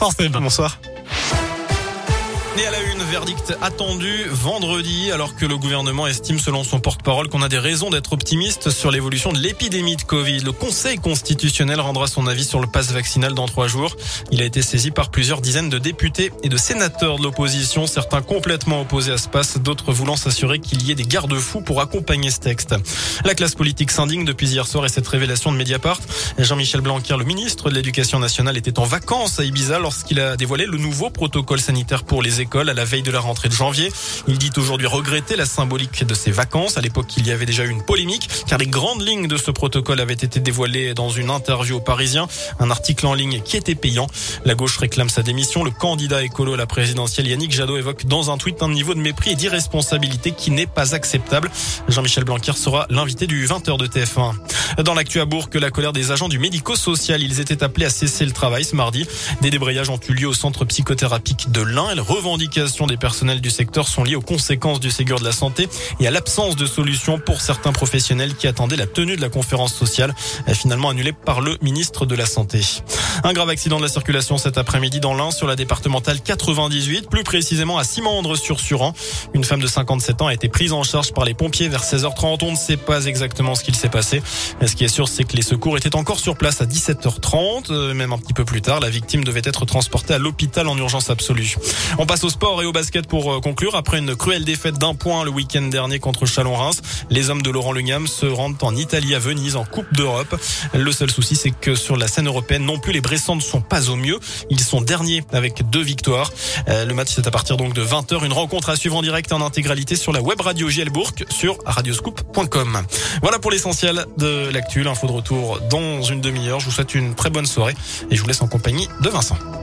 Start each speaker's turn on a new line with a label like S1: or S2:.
S1: Bonsoir.
S2: Et à la une, verdict attendu vendredi, alors que le gouvernement estime, selon son porte-parole, qu'on a des raisons d'être optimiste sur l'évolution de l'épidémie de Covid. Le Conseil constitutionnel rendra son avis sur le pass vaccinal dans trois jours. Il a été saisi par plusieurs dizaines de députés et de sénateurs de l'opposition, certains complètement opposés à ce pass, d'autres voulant s'assurer qu'il y ait des garde-fous pour accompagner ce texte. La classe politique s'indigne depuis hier soir et cette révélation de Mediapart. Jean-Michel Blanquer, le ministre de l'Éducation nationale, était en vacances à Ibiza lorsqu'il a dévoilé le nouveau protocole sanitaire pour les écoles à la veille de la rentrée de janvier. Il dit aujourd'hui regretter la symbolique de ses vacances. À l'époque, il y avait déjà eu une polémique car les grandes lignes de ce protocole avaient été dévoilées dans une interview au Parisien, un article en ligne qui était payant. La gauche réclame sa démission. Le candidat écolo à la présidentielle Yannick Jadot évoque dans un tweet un niveau de mépris et d'irresponsabilité qui n'est pas acceptable. Jean-Michel Blanquer sera l'invité du 20h de TF1. Dans l'actu à Bourg, que la colère des agents du médico-social, ils étaient appelés à cesser le travail ce mardi. Des débrayages ont eu lieu au centre psychothérapique de l'Ain. Les revendications des personnels du secteur sont liées aux conséquences du Ségur de la santé et à l'absence de solutions pour certains professionnels qui attendaient la tenue de la conférence sociale, finalement annulée par le ministre de la Santé. Un grave accident de la circulation cet après-midi dans l'Ain sur la départementale 98, plus précisément à Simandre-sur-Suran. Une femme de 57 ans a été prise en charge par les pompiers vers 16h30. On ne sait pas exactement ce qu'il s'est passé. Ce qui est sûr, c'est que les secours étaient encore sur place à 17h30, euh, même un petit peu plus tard. La victime devait être transportée à l'hôpital en urgence absolue. On passe au sport et au basket pour euh, conclure. Après une cruelle défaite d'un point le week-end dernier contre Chalon-Reims, les hommes de Laurent Lugnam se rendent en Italie à Venise en Coupe d'Europe. Le seul souci, c'est que sur la scène européenne, non plus les Bressans ne sont pas au mieux. Ils sont derniers avec deux victoires. Euh, le match, c'est à partir donc de 20h. Une rencontre à suivre en direct en intégralité sur la web radio Gielbourg sur radioscoop.com. Voilà pour l'essentiel de l'actu. L'info de retour dans une demi-heure. Je vous souhaite une très bonne soirée et je vous laisse en compagnie de Vincent.